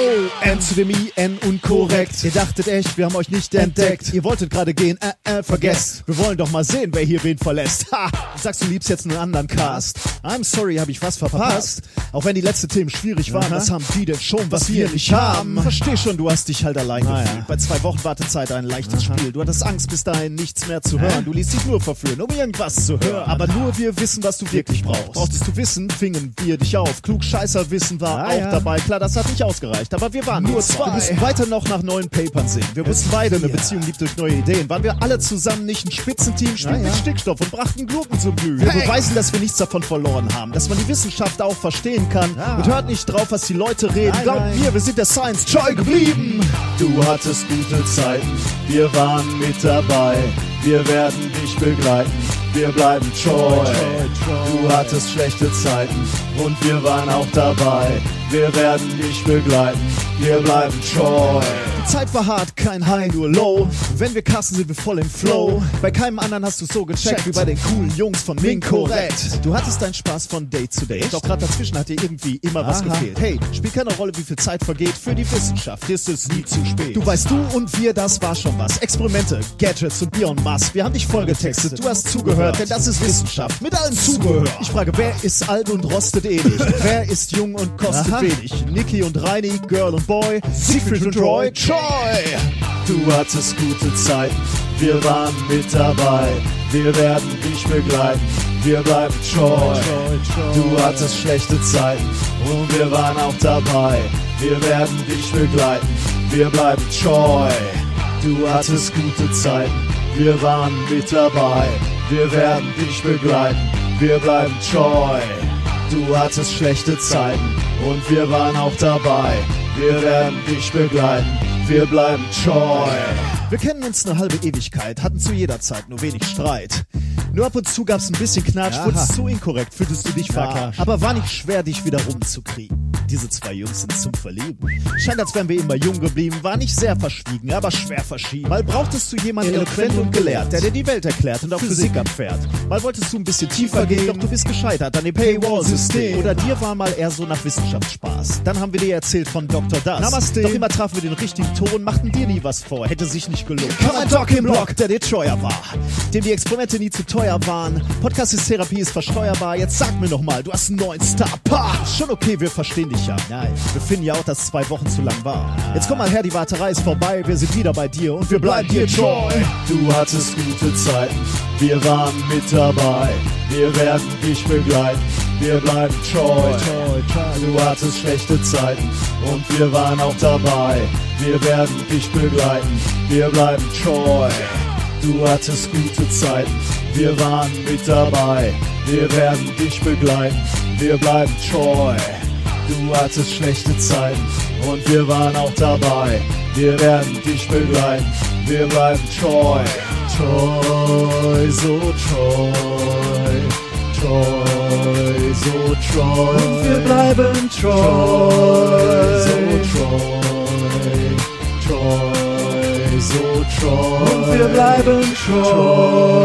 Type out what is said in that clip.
Oh, N zu dem I, N unkorrekt. Ihr dachtet echt, wir haben euch nicht entdeckt. Ihr wolltet gerade gehen, äh, äh, vergesst. Wir wollen doch mal sehen, wer hier wen verlässt. Ha! Sagst, du liebst jetzt einen anderen Cast. I'm sorry, hab ich was verpasst. Auch wenn die letzten Themen schwierig waren, Aha. was haben die denn schon, was, wir nicht haben? Versteh schon, du hast dich halt allein Ah, gefühlt. Bei zwei Wochen Wartezeit ein leichtes Spiel. Du hattest Angst, bis dahin nichts mehr zu hören. Du ließt dich nur verführen, um irgendwas zu hören. Aber nur wir wissen, was du wirklich brauchst. Brauchtest du wissen, fingen wir dich auf. Klug Scheißer Wissen war Ah, auch ja. dabei. Klar, das hat nicht ausgereicht, aber wir waren nur zwei. Wir mussten weiter noch nach neuen Papern sehen. Wir wussten beide, eine. Beziehung liegt durch neue Ideen. Waren wir alle zusammen nicht ein Spitzenteam, spielten mit Stickstoff und brachten Glupen zum Glühen. Wir beweisen, dass wir nichts davon verloren haben, dass man die Wissenschaft auch verstehen kann. Und hört nicht drauf, was die Leute reden. Glaubt mir, wir sind der Science Joy geblieben. Du hattest gute Zeiten, wir waren mit dabei. Wir werden dich begleiten, wir bleiben treu. Du hattest schlechte Zeiten und wir waren auch dabei. Wir werden dich begleiten, wir bleiben treu. Die Zeit war hart, kein High, nur Low. Wenn wir kassen, sind wir voll im Flow. Bei keinem anderen hast du so gecheckt wie bei den coolen Jungs von Minkorrekt. Du hattest deinen Spaß von Day zu Day. Doch gerade dazwischen hat dir irgendwie immer was Aha. gefehlt. Hey, spielt keine Rolle, wie viel Zeit vergeht. Für die Wissenschaft ist es nie zu spät. Du weißt, du und wir, das war schon was. Experimente, Gadgets und Bier und Mass. Wir haben dich vollgetextet. Du hast zugehört, denn das ist Wissenschaft. Mit allen Zubehör. Ich frage, wer ist alt und rostet eh nicht? wer ist jung und kostet Aha. wenig? Niki und Reini, Girl und Boy, Siegfried und Roy, Troy. Du hattest gute Zeiten, wir waren mit dabei. Wir werden dich begleiten, wir bleiben treu. Du hattest schlechte Zeiten und wir waren auch dabei. Wir werden dich begleiten, wir bleiben treu. Du hattest gute Zeiten, wir waren mit dabei. Wir werden dich begleiten, wir bleiben treu. Du hattest schlechte Zeiten und wir waren auch dabei. Wir werden dich begleiten, wir bleiben treu. Wir kennen uns eine halbe Ewigkeit, hatten zu jeder Zeit nur wenig Streit. Nur ab und zu gab's ein bisschen Knatsch, wurdest zu inkorrekt, fühltest du dich Ja, klar. Aber war nicht schwer, dich wieder rumzukriegen. Diese zwei Jungs sind zum Verlieben. Scheint, als wären wir immer jung geblieben, war nicht sehr verschwiegen, aber schwer verschieden. Mal brauchtest du jemanden eloquent und gelehrt, der dir die Welt erklärt und auch Physik abfährt. Mal wolltest du ein bisschen tiefer gehen, doch du bist gescheitert an dem Paywall-System. Oder dir war mal eher so nach Wissenschaftsspaß. Dann haben wir dir erzählt von Dr. Das. Namaste. Doch immer trafen wir den richtigen Ton, machten dir nie was vor, hätte sich nicht gelohnt. Komm ein Doc im Block, der dir treuer war. Dem die Experimente nie zu teuer waren. Podcast ist Therapie, ist versteuerbar. Jetzt sag mir noch mal, du hast einen neuen Star. Pah! Schon okay, wir verstehen dich ja. Nein. Wir finden ja auch, dass zwei Wochen zu lang war. Jetzt komm mal her, die Warterei ist vorbei. Wir sind wieder bei dir und wir bleiben dir treu. Du hattest gute Zeiten, wir waren mit dabei. Wir werden dich begleiten, wir bleiben treu. Du hattest schlechte Zeiten und wir waren auch dabei. Wir werden dich begleiten, wir bleiben treu. Du hattest gute Zeiten, wir waren mit dabei. Wir werden dich begleiten, wir bleiben treu. Du hattest schlechte Zeiten und wir waren auch dabei. Wir werden dich begleiten, wir bleiben treu. Treu, so treu. Treu, so treu. Und wir bleiben treu. so treu. Treu, so treu. Und wir bleiben treu.